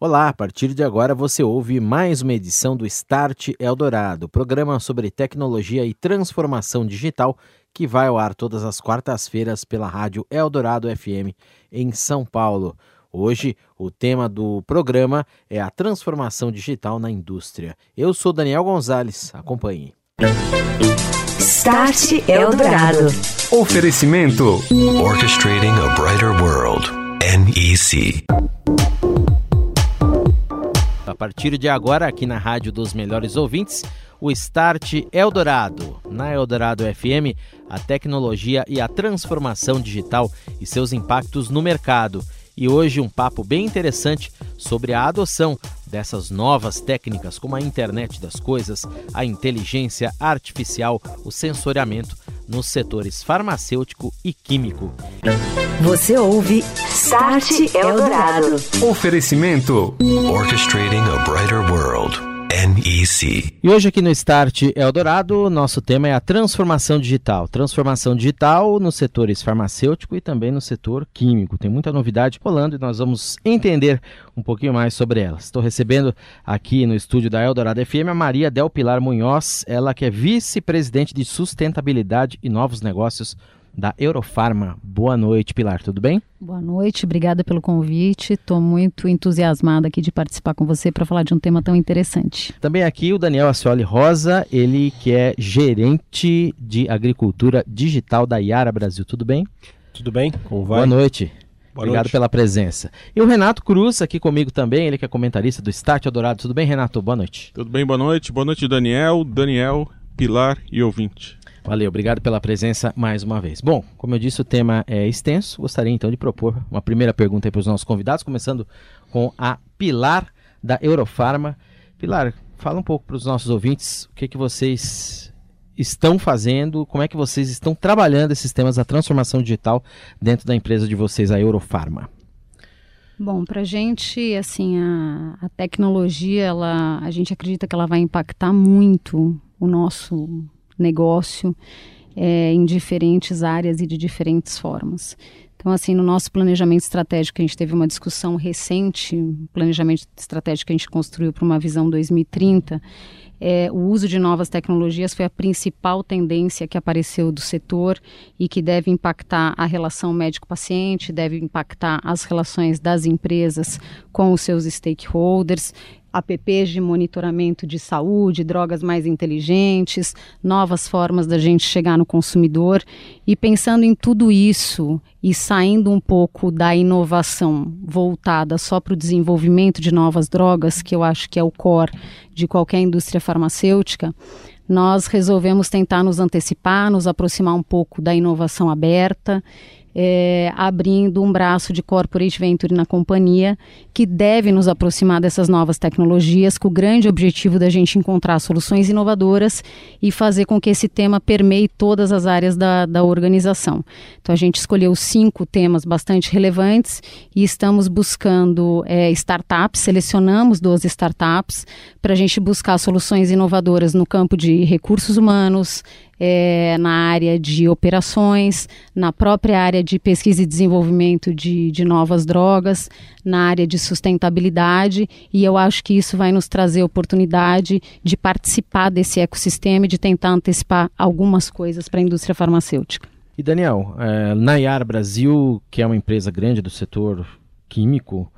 Olá, a partir de agora você ouve mais uma edição do Start Eldorado, programa sobre tecnologia e transformação digital que vai ao ar todas as quartas-feiras pela rádio Eldorado FM em São Paulo. Hoje, o tema do programa é a transformação digital na indústria. Eu sou Daniel Gonzalez, acompanhe. Start Eldorado. Oferecimento Orchestrating a Brighter World. NEC. A partir de agora, aqui na Rádio dos Melhores Ouvintes, o Start Eldorado. Na Eldorado FM, a tecnologia e a transformação digital e seus impactos no mercado. E hoje um papo bem interessante sobre a adoção dessas novas técnicas como a internet das coisas, a inteligência artificial, o sensoriamento nos setores farmacêutico e químico. Você ouve Start Eldorado. Oferecimento Orchestrating a Brighter World. NEC. E hoje aqui no Start Eldorado, nosso tema é a transformação digital. Transformação digital nos setores farmacêutico e também no setor químico. Tem muita novidade rolando e nós vamos entender um pouquinho mais sobre elas. Estou recebendo aqui no estúdio da Eldorado FM a Maria Del Pilar Munhoz, ela que é vice-presidente de sustentabilidade e novos negócios da Eurofarma. Boa noite, Pilar, tudo bem? Boa noite, obrigada pelo convite. Estou muito entusiasmada aqui de participar com você para falar de um tema tão interessante. Também aqui o Daniel Ascioli Rosa, ele que é gerente de agricultura digital da Iara Brasil. Tudo bem? Tudo bem? Como vai? Boa noite. Boa Obrigado noite. pela presença. E o Renato Cruz aqui comigo também, ele que é comentarista do Start Eldorado. Tudo bem, Renato? Boa noite. Tudo bem? Boa noite. Boa noite, Daniel, Daniel, Pilar e ouvinte. Valeu, obrigado pela presença mais uma vez. Bom, como eu disse, o tema é extenso. Gostaria então de propor uma primeira pergunta para os nossos convidados, começando com a Pilar da Eurofarma. Pilar, fala um pouco para os nossos ouvintes o que, que vocês estão fazendo, como é que vocês estão trabalhando esses temas da transformação digital dentro da empresa de vocês, a Eurofarma. Bom, para a gente, assim, a, a tecnologia, ela, a gente acredita que ela vai impactar muito o nosso negócio é, em diferentes áreas e de diferentes formas. Então, assim, no nosso planejamento estratégico, a gente teve uma discussão recente, planejamento estratégico que a gente construiu para uma visão 2030. É, o uso de novas tecnologias foi a principal tendência que apareceu do setor e que deve impactar a relação médico-paciente, deve impactar as relações das empresas com os seus stakeholders apps de monitoramento de saúde, drogas mais inteligentes, novas formas da gente chegar no consumidor. E pensando em tudo isso e saindo um pouco da inovação voltada só para o desenvolvimento de novas drogas, que eu acho que é o core de qualquer indústria farmacêutica, nós resolvemos tentar nos antecipar, nos aproximar um pouco da inovação aberta é, abrindo um braço de corporate venture na companhia que deve nos aproximar dessas novas tecnologias, com o grande objetivo da gente encontrar soluções inovadoras e fazer com que esse tema permeie todas as áreas da, da organização. Então a gente escolheu cinco temas bastante relevantes e estamos buscando é, startups, selecionamos 12 startups para a gente buscar soluções inovadoras no campo de recursos humanos, é, na área de operações, na própria área de pesquisa e desenvolvimento de, de novas drogas, na área de sustentabilidade, e eu acho que isso vai nos trazer oportunidade de participar desse ecossistema e de tentar antecipar algumas coisas para a indústria farmacêutica. E Daniel, é, na Iara Brasil, que é uma empresa grande do setor químico,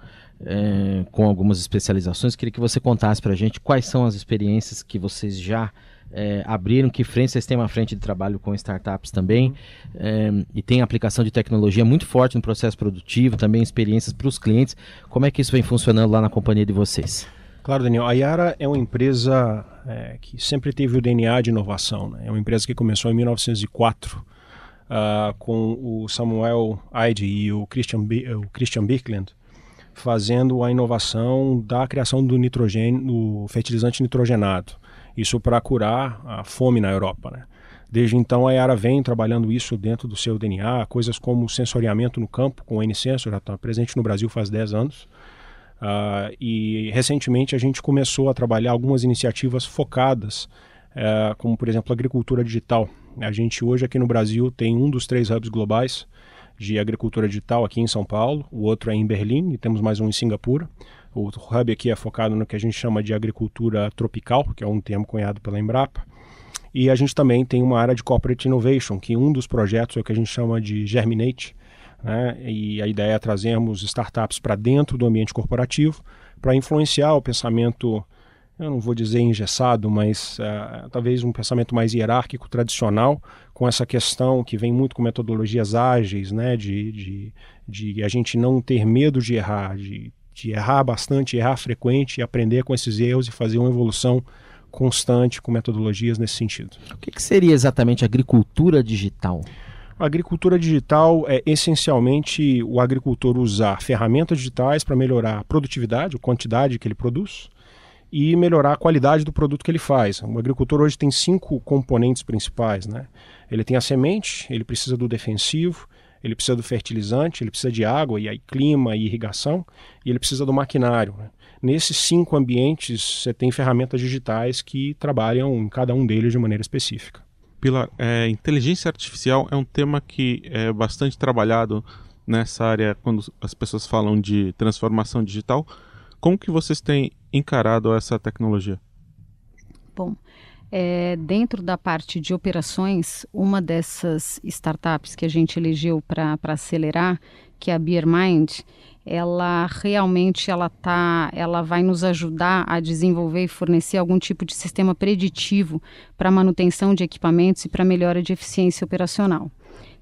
é, com algumas especializações, queria que você contasse para a gente quais são as experiências que vocês já é, abriram, que frente vocês têm uma frente de trabalho com startups também, é, e tem aplicação de tecnologia muito forte no processo produtivo, também experiências para os clientes. Como é que isso vem funcionando lá na companhia de vocês? Claro, Daniel. A Yara é uma empresa é, que sempre teve o DNA de inovação. Né? É uma empresa que começou em 1904 uh, com o Samuel Eide e o Christian, B o Christian Birkeland fazendo a inovação da criação do nitrogênio, do fertilizante nitrogenado. Isso para curar a fome na Europa. Né? Desde então a Yara vem trabalhando isso dentro do seu DNA, coisas como sensoriamento no campo, com o N-Sensor, já está presente no Brasil faz 10 anos. Uh, e recentemente a gente começou a trabalhar algumas iniciativas focadas, uh, como por exemplo agricultura digital. A gente hoje aqui no Brasil tem um dos três hubs globais de agricultura digital aqui em São Paulo, o outro é em Berlim e temos mais um em Singapura, O hub aqui é focado no que a gente chama de agricultura tropical, que é um termo cunhado pela Embrapa. E a gente também tem uma área de corporate innovation, que um dos projetos é o que a gente chama de Germinate, né? E a ideia é trazermos startups para dentro do ambiente corporativo para influenciar o pensamento, eu não vou dizer engessado, mas uh, talvez um pensamento mais hierárquico, tradicional, com essa questão que vem muito com metodologias ágeis, né? de, de, de a gente não ter medo de errar, de, de errar bastante, errar frequente, aprender com esses erros e fazer uma evolução constante com metodologias nesse sentido. O que, que seria exatamente agricultura digital? A agricultura digital é essencialmente o agricultor usar ferramentas digitais para melhorar a produtividade, a quantidade que ele produz e melhorar a qualidade do produto que ele faz. O agricultor hoje tem cinco componentes principais, né? Ele tem a semente, ele precisa do defensivo, ele precisa do fertilizante, ele precisa de água e aí clima e irrigação, e ele precisa do maquinário. Né? Nesses cinco ambientes, você tem ferramentas digitais que trabalham em cada um deles de maneira específica. Pilar, é, inteligência artificial é um tema que é bastante trabalhado nessa área quando as pessoas falam de transformação digital. Como que vocês têm encarado essa tecnologia? Bom, é, dentro da parte de operações, uma dessas startups que a gente elegeu para acelerar, que é a BeerMind, ela realmente ela tá, ela vai nos ajudar a desenvolver e fornecer algum tipo de sistema preditivo para manutenção de equipamentos e para melhora de eficiência operacional.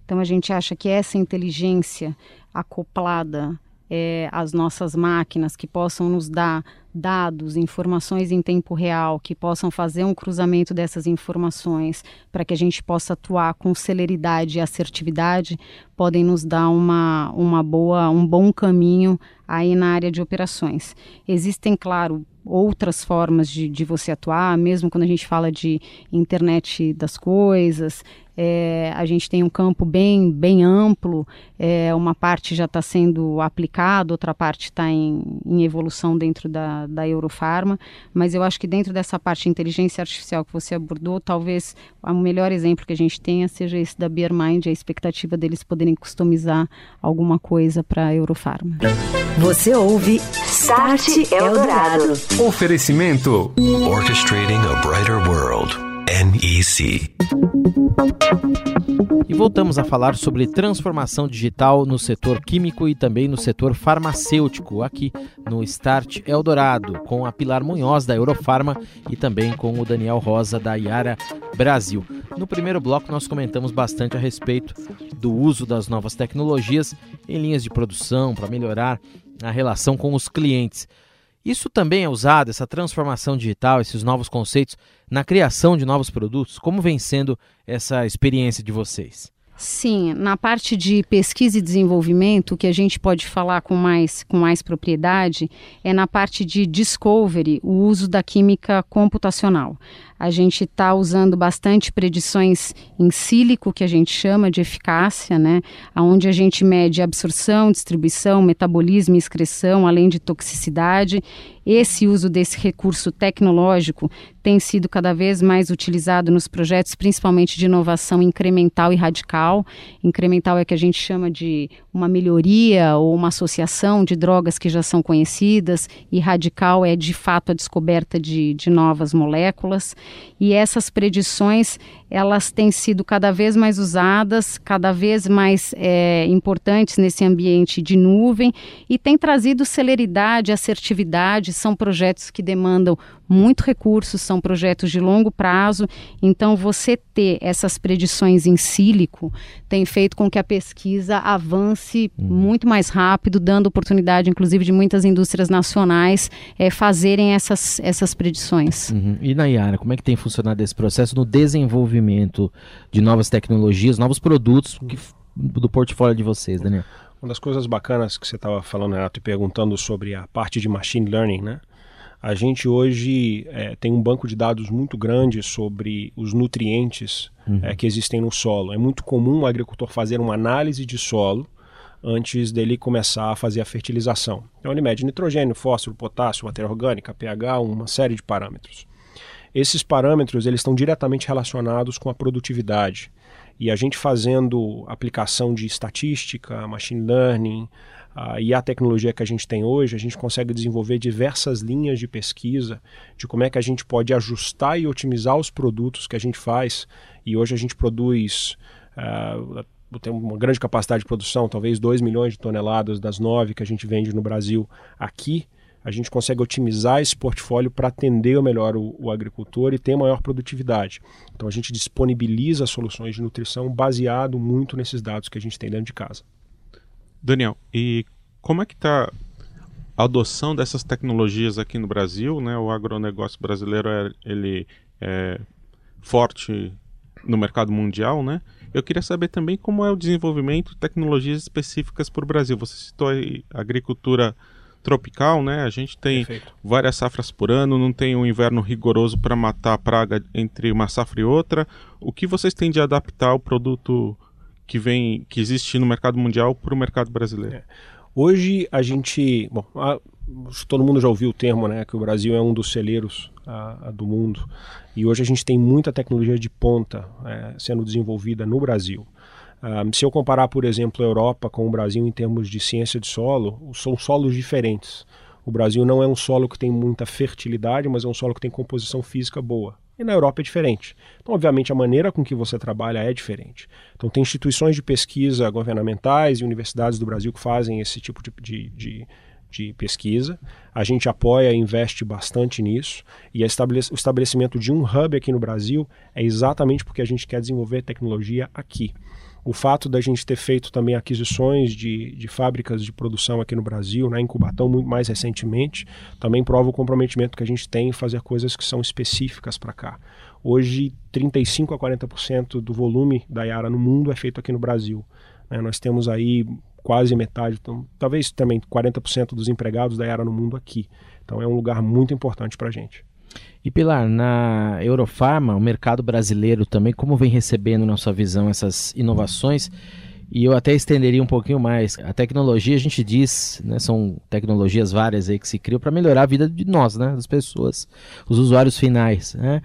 Então a gente acha que essa inteligência acoplada é, às nossas máquinas que possam nos dar dados, informações em tempo real, que possam fazer um cruzamento dessas informações para que a gente possa atuar com celeridade e assertividade, podem nos dar uma, uma boa, um bom caminho aí na área de operações. Existem, claro, outras formas de, de você atuar, mesmo quando a gente fala de internet das coisas, é, a gente tem um campo bem, bem amplo, é, uma parte já está sendo aplicada, outra parte está em, em, evolução dentro da, da Eurofarma, mas eu acho que dentro dessa parte de inteligência artificial que você abordou, talvez o melhor exemplo que a gente tenha seja esse da BeerMind, a expectativa deles poderem customizar alguma coisa para a Eurofarma. Você ouve Start Eldorado. Oferecimento Orchestrating a Brighter World. NEC. E voltamos a falar sobre transformação digital no setor químico e também no setor farmacêutico, aqui no Start Eldorado, com a Pilar Munhoz da Eurofarma e também com o Daniel Rosa da Iara Brasil. No primeiro bloco, nós comentamos bastante a respeito do uso das novas tecnologias em linhas de produção para melhorar a relação com os clientes. Isso também é usado, essa transformação digital, esses novos conceitos, na criação de novos produtos? Como vem sendo essa experiência de vocês? Sim, na parte de pesquisa e desenvolvimento, o que a gente pode falar com mais, com mais propriedade é na parte de discovery, o uso da química computacional. A gente está usando bastante predições em sílico, que a gente chama de eficácia, né? onde a gente mede absorção, distribuição, metabolismo e excreção, além de toxicidade. Esse uso desse recurso tecnológico tem sido cada vez mais utilizado nos projetos, principalmente de inovação incremental e radical. Incremental é que a gente chama de uma melhoria ou uma associação de drogas que já são conhecidas, e radical é de fato a descoberta de, de novas moléculas. E essas predições elas têm sido cada vez mais usadas, cada vez mais é, importantes nesse ambiente de nuvem e tem trazido celeridade, assertividade. São projetos que demandam muito recursos, são projetos de longo prazo. Então, você ter essas predições em sílico tem feito com que a pesquisa avance uhum. muito mais rápido, dando oportunidade, inclusive, de muitas indústrias nacionais é, fazerem essas, essas predições. Uhum. E, Nayara, como é que tem funcionado esse processo no desenvolvimento de novas tecnologias, novos produtos que, do portfólio de vocês, Daniel? Uma das coisas bacanas que você estava falando, Renato, e perguntando sobre a parte de machine learning, né? A gente hoje é, tem um banco de dados muito grande sobre os nutrientes uhum. é, que existem no solo. É muito comum o agricultor fazer uma análise de solo antes dele começar a fazer a fertilização. Então ele mede nitrogênio, fósforo, potássio, matéria orgânica, pH, uma série de parâmetros. Esses parâmetros eles estão diretamente relacionados com a produtividade. E a gente fazendo aplicação de estatística, machine learning, Uh, e a tecnologia que a gente tem hoje, a gente consegue desenvolver diversas linhas de pesquisa de como é que a gente pode ajustar e otimizar os produtos que a gente faz. E hoje a gente produz, uh, tem uma grande capacidade de produção, talvez 2 milhões de toneladas das nove que a gente vende no Brasil aqui. A gente consegue otimizar esse portfólio para atender melhor o, o agricultor e ter maior produtividade. Então a gente disponibiliza soluções de nutrição baseado muito nesses dados que a gente tem dentro de casa. Daniel, e como é que está a adoção dessas tecnologias aqui no Brasil? Né? O agronegócio brasileiro é, ele é forte no mercado mundial, né? Eu queria saber também como é o desenvolvimento de tecnologias específicas para o Brasil. Você citou aí agricultura tropical, né? A gente tem Perfeito. várias safras por ano, não tem um inverno rigoroso para matar a praga entre uma safra e outra. O que vocês têm de adaptar o produto que vem, que existe no mercado mundial para o mercado brasileiro? É. Hoje a gente, bom, a, todo mundo já ouviu o termo, né, que o Brasil é um dos celeiros a, a do mundo. E hoje a gente tem muita tecnologia de ponta é, sendo desenvolvida no Brasil. Se eu comparar, por exemplo, a Europa com o Brasil em termos de ciência de solo, são solos diferentes. O Brasil não é um solo que tem muita fertilidade, mas é um solo que tem composição física boa. E na Europa é diferente. Então, obviamente, a maneira com que você trabalha é diferente. Então, tem instituições de pesquisa governamentais e universidades do Brasil que fazem esse tipo de, de, de, de pesquisa. A gente apoia e investe bastante nisso. E o estabelecimento de um hub aqui no Brasil é exatamente porque a gente quer desenvolver tecnologia aqui. O fato da gente ter feito também aquisições de, de fábricas de produção aqui no Brasil, né, em Cubatão, muito mais recentemente, também prova o comprometimento que a gente tem em fazer coisas que são específicas para cá. Hoje, 35 a 40% do volume da Yara no mundo é feito aqui no Brasil. Né, nós temos aí quase metade, então, talvez também 40% dos empregados da Yara no mundo aqui. Então é um lugar muito importante para a gente. E Pilar, na Eurofarma, o mercado brasileiro também, como vem recebendo, na sua visão, essas inovações? E eu até estenderia um pouquinho mais. A tecnologia, a gente diz, né, são tecnologias várias aí que se criam para melhorar a vida de nós, né, das pessoas, os usuários finais. Né?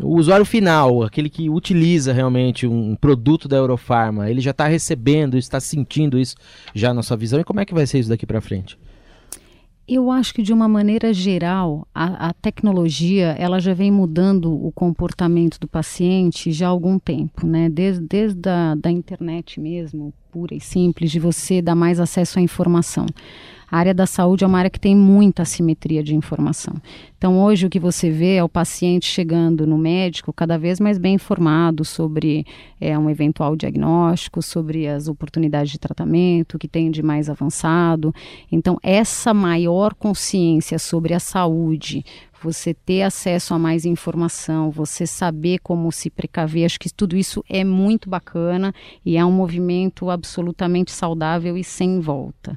O usuário final, aquele que utiliza realmente um produto da Eurofarma, ele já está recebendo, está sentindo isso já na sua visão. E como é que vai ser isso daqui para frente? Eu acho que de uma maneira geral, a, a, tecnologia ela já vem mudando o comportamento do paciente já há algum tempo, né? Desde, desde a da internet mesmo, pura e simples, de você dar mais acesso à informação. A área da saúde é uma área que tem muita assimetria de informação. Então, hoje, o que você vê é o paciente chegando no médico cada vez mais bem informado sobre é, um eventual diagnóstico, sobre as oportunidades de tratamento, que tem de mais avançado. Então, essa maior consciência sobre a saúde, você ter acesso a mais informação, você saber como se precaver, acho que tudo isso é muito bacana e é um movimento absolutamente saudável e sem volta.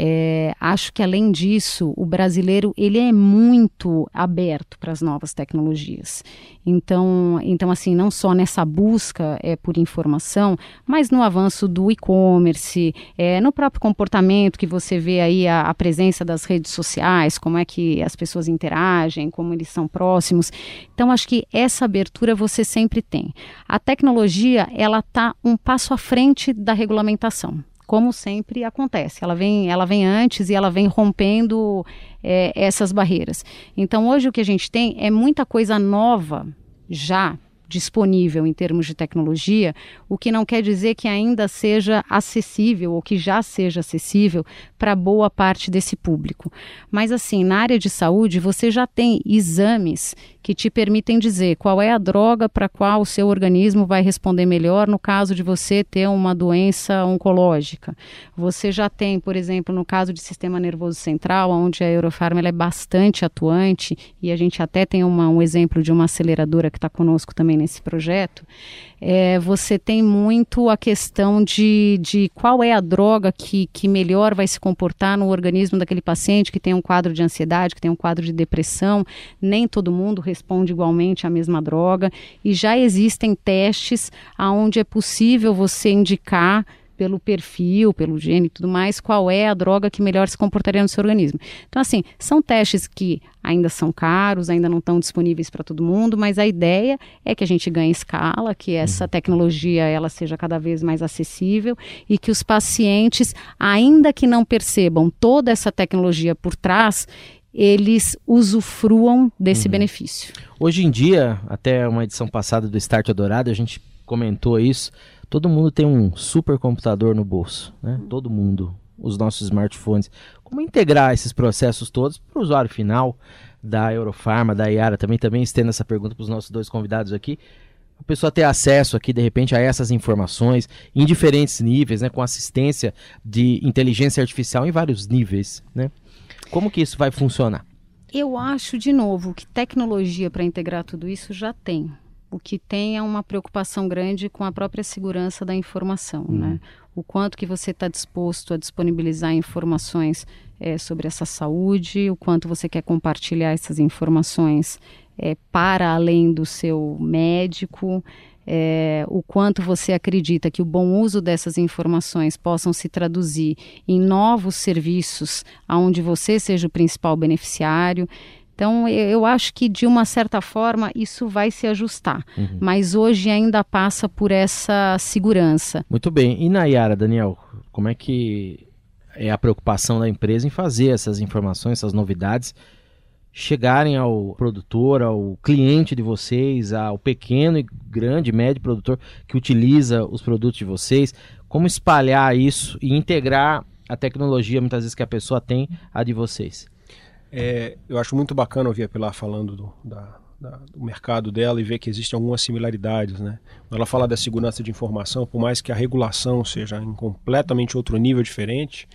É, acho que além disso, o brasileiro ele é muito aberto para as novas tecnologias. Então, então assim, não só nessa busca é por informação, mas no avanço do e-commerce, é, no próprio comportamento que você vê aí a, a, presença das redes sociais, como é que as pessoas interagem, como eles são próximos. Então, acho que essa abertura você sempre tem. A tecnologia ela está um passo à frente da regulamentação como sempre acontece. Ela vem, ela vem antes e ela vem rompendo é, essas barreiras. Então, hoje o que a gente tem é muita coisa nova já disponível em termos de tecnologia, o que não quer dizer que ainda seja acessível ou que já seja acessível para boa parte desse público. Mas assim, na área de saúde, você já tem exames que te permitem dizer qual é a droga para qual o seu organismo vai responder melhor no caso de você ter uma doença oncológica. Você já tem, por exemplo, no caso de sistema nervoso central, onde a Eurofarma é bastante atuante e a gente até tem uma, um exemplo de uma aceleradora que está conosco também nesse projeto, é, você tem muito a questão de, de qual é a droga que, que melhor vai se comportar no organismo daquele paciente que tem um quadro de ansiedade, que tem um quadro de depressão. Nem todo mundo responde igualmente à mesma droga. E já existem testes onde é possível você indicar pelo perfil, pelo gene e tudo mais, qual é a droga que melhor se comportaria no seu organismo. Então, assim, são testes que ainda são caros, ainda não estão disponíveis para todo mundo, mas a ideia é que a gente ganhe escala, que essa uhum. tecnologia ela seja cada vez mais acessível e que os pacientes, ainda que não percebam toda essa tecnologia por trás, eles usufruam desse uhum. benefício. Hoje em dia, até uma edição passada do Start Adorado, a gente comentou isso Todo mundo tem um supercomputador no bolso, né? Todo mundo, os nossos smartphones. Como integrar esses processos todos para o usuário final da Eurofarma, da Iara? Também também estendo essa pergunta para os nossos dois convidados aqui. A pessoa ter acesso aqui de repente a essas informações em diferentes níveis, né? Com assistência de inteligência artificial em vários níveis, né? Como que isso vai funcionar? Eu acho, de novo, que tecnologia para integrar tudo isso já tem o que tem é uma preocupação grande com a própria segurança da informação, uhum. né? O quanto que você está disposto a disponibilizar informações é, sobre essa saúde, o quanto você quer compartilhar essas informações é, para além do seu médico, é, o quanto você acredita que o bom uso dessas informações possam se traduzir em novos serviços aonde você seja o principal beneficiário. Então, eu acho que de uma certa forma isso vai se ajustar, uhum. mas hoje ainda passa por essa segurança. Muito bem. E Nayara, Daniel, como é que é a preocupação da empresa em fazer essas informações, essas novidades chegarem ao produtor, ao cliente de vocês, ao pequeno e grande, médio produtor que utiliza os produtos de vocês? Como espalhar isso e integrar a tecnologia, muitas vezes, que a pessoa tem, a de vocês? É, eu acho muito bacana ouvir a Pilar falando do, da, da, do mercado dela e ver que existem algumas similaridades. Né? Ela fala da segurança de informação, por mais que a regulação seja em completamente outro nível diferente,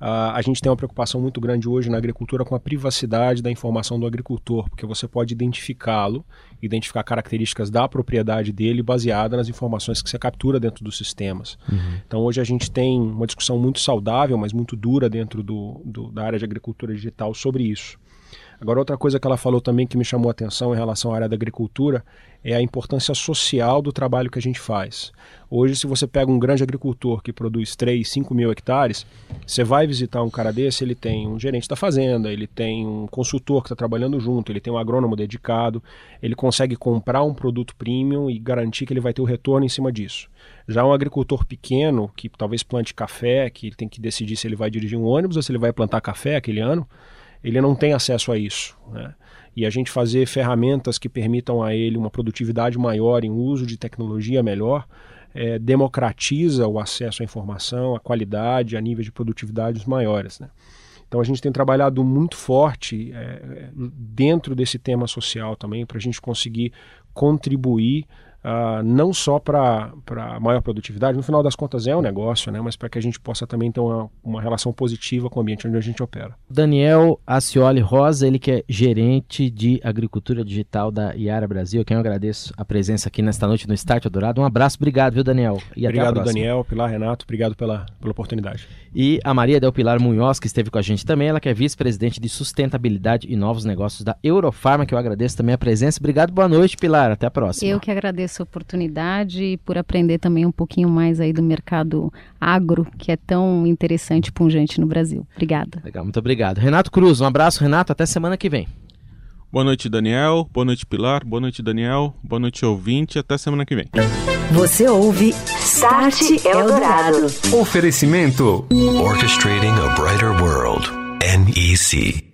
Uh, a gente tem uma preocupação muito grande hoje na agricultura com a privacidade da informação do agricultor, porque você pode identificá-lo, identificar características da propriedade dele baseada nas informações que você captura dentro dos sistemas. Uhum. Então hoje a gente tem uma discussão muito saudável, mas muito dura dentro do, do, da área de agricultura digital sobre isso. Agora, outra coisa que ela falou também que me chamou a atenção em relação à área da agricultura é a importância social do trabalho que a gente faz. Hoje, se você pega um grande agricultor que produz 3, 5 mil hectares, você vai visitar um cara desse, ele tem um gerente da fazenda, ele tem um consultor que está trabalhando junto, ele tem um agrônomo dedicado, ele consegue comprar um produto premium e garantir que ele vai ter o retorno em cima disso. Já um agricultor pequeno, que talvez plante café, que tem que decidir se ele vai dirigir um ônibus ou se ele vai plantar café aquele ano, ele não tem acesso a isso. Né? E a gente fazer ferramentas que permitam a ele uma produtividade maior em uso de tecnologia melhor, é, democratiza o acesso à informação, a qualidade, a nível de produtividades maiores. Né? Então a gente tem trabalhado muito forte é, dentro desse tema social também para a gente conseguir contribuir Uh, não só para maior produtividade, no final das contas é um negócio, né, mas para que a gente possa também ter uma, uma relação positiva com o ambiente onde a gente opera. Daniel Acioli Rosa, ele que é gerente de agricultura digital da Iara Brasil, quem eu agradeço a presença aqui nesta noite no Start Dourado. Um abraço, obrigado, viu, Daniel? E obrigado, Daniel, Pilar, Renato, obrigado pela, pela oportunidade. E a Maria Del Pilar Munhoz, que esteve com a gente também, ela que é vice-presidente de sustentabilidade e novos negócios da Eurofarma, que eu agradeço também a presença. Obrigado, boa noite, Pilar, até a próxima. Eu que agradeço essa oportunidade e por aprender também um pouquinho mais aí do mercado agro, que é tão interessante e pungente no Brasil. Obrigada. Legal, muito obrigado. Renato Cruz, um abraço, Renato, até semana que vem. Boa noite, Daniel. Boa noite, Pilar. Boa noite, Daniel. Boa noite, ouvinte. Até semana que vem. Você ouve Start Eldorado. Oferecimento: Orchestrating a Brighter World. NEC.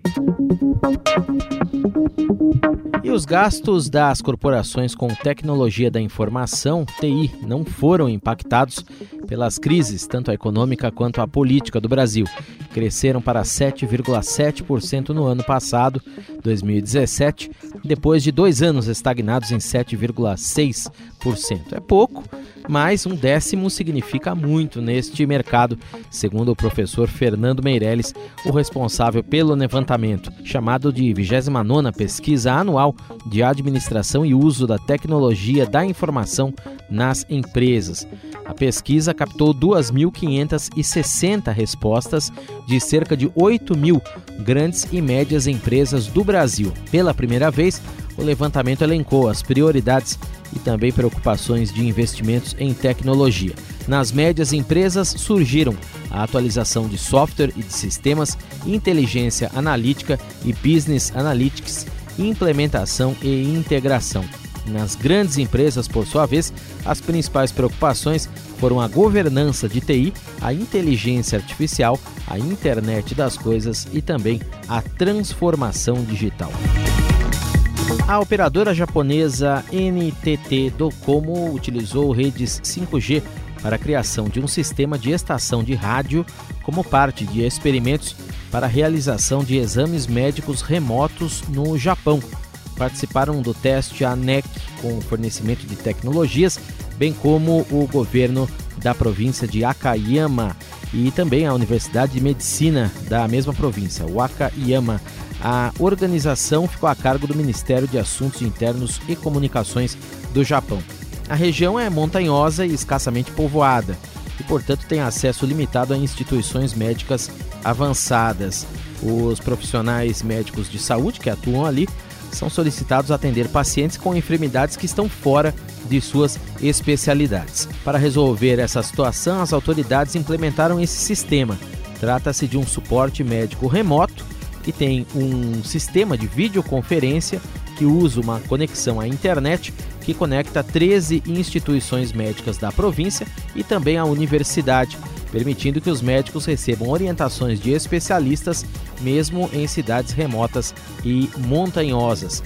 E os gastos das corporações com tecnologia da informação, TI, não foram impactados pelas crises, tanto a econômica quanto a política do Brasil. Cresceram para 7,7% no ano passado, 2017, depois de dois anos estagnados em 7,6%. É pouco, mas um décimo significa muito neste mercado, segundo o professor Fernando Meirelles, o responsável pelo levantamento, chamado de 29ª Pesquisa Anual de Administração e Uso da Tecnologia da Informação nas Empresas. A pesquisa captou 2.560 respostas de cerca de 8 mil grandes e médias empresas do Brasil. Pela primeira vez, o levantamento elencou as prioridades e também preocupações de investimentos em tecnologia. Nas médias empresas surgiram a atualização de software e de sistemas, inteligência analítica e business analytics, implementação e integração. Nas grandes empresas, por sua vez, as principais preocupações foram a governança de TI, a inteligência artificial, a internet das coisas e também a transformação digital. A operadora japonesa NTT Docomo utilizou redes 5G para a criação de um sistema de estação de rádio como parte de experimentos para a realização de exames médicos remotos no Japão. Participaram do teste a ANEC com fornecimento de tecnologias, bem como o governo da província de Akayama e também a Universidade de Medicina da mesma província, Wakayama. A organização ficou a cargo do Ministério de Assuntos Internos e Comunicações do Japão. A região é montanhosa e escassamente povoada e, portanto, tem acesso limitado a instituições médicas avançadas. Os profissionais médicos de saúde que atuam ali são solicitados a atender pacientes com enfermidades que estão fora de suas especialidades. Para resolver essa situação, as autoridades implementaram esse sistema. Trata-se de um suporte médico remoto que tem um sistema de videoconferência que usa uma conexão à internet que conecta 13 instituições médicas da província e também a universidade, permitindo que os médicos recebam orientações de especialistas mesmo em cidades remotas e montanhosas.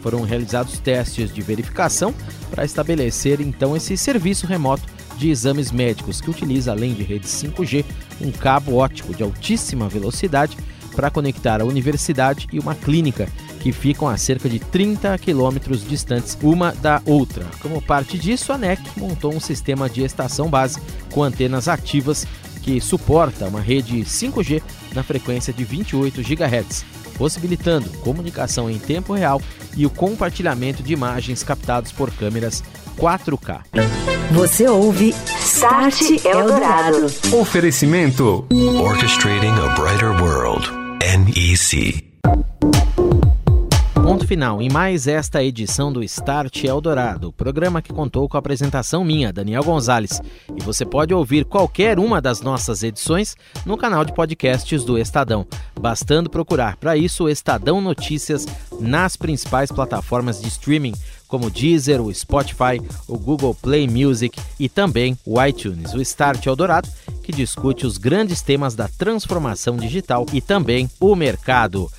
Foram realizados testes de verificação para estabelecer então esse serviço remoto de exames médicos que utiliza, além de rede 5G, um cabo ótico de altíssima velocidade para conectar a universidade e uma clínica que ficam a cerca de 30 quilômetros distantes uma da outra. Como parte disso, a NEC montou um sistema de estação base com antenas ativas que suporta uma rede 5G na frequência de 28 GHz, possibilitando comunicação em tempo real e o compartilhamento de imagens captadas por câmeras 4K. Você ouve Start Eldorado. Oferecimento Orchestrating a Brighter World. NEC. Final em mais esta edição do Start Eldorado, programa que contou com a apresentação minha, Daniel Gonzalez. E você pode ouvir qualquer uma das nossas edições no canal de podcasts do Estadão, bastando procurar para isso o Estadão Notícias nas principais plataformas de streaming, como o Deezer, o Spotify, o Google Play Music e também o iTunes. O Start Eldorado, que discute os grandes temas da transformação digital e também o mercado.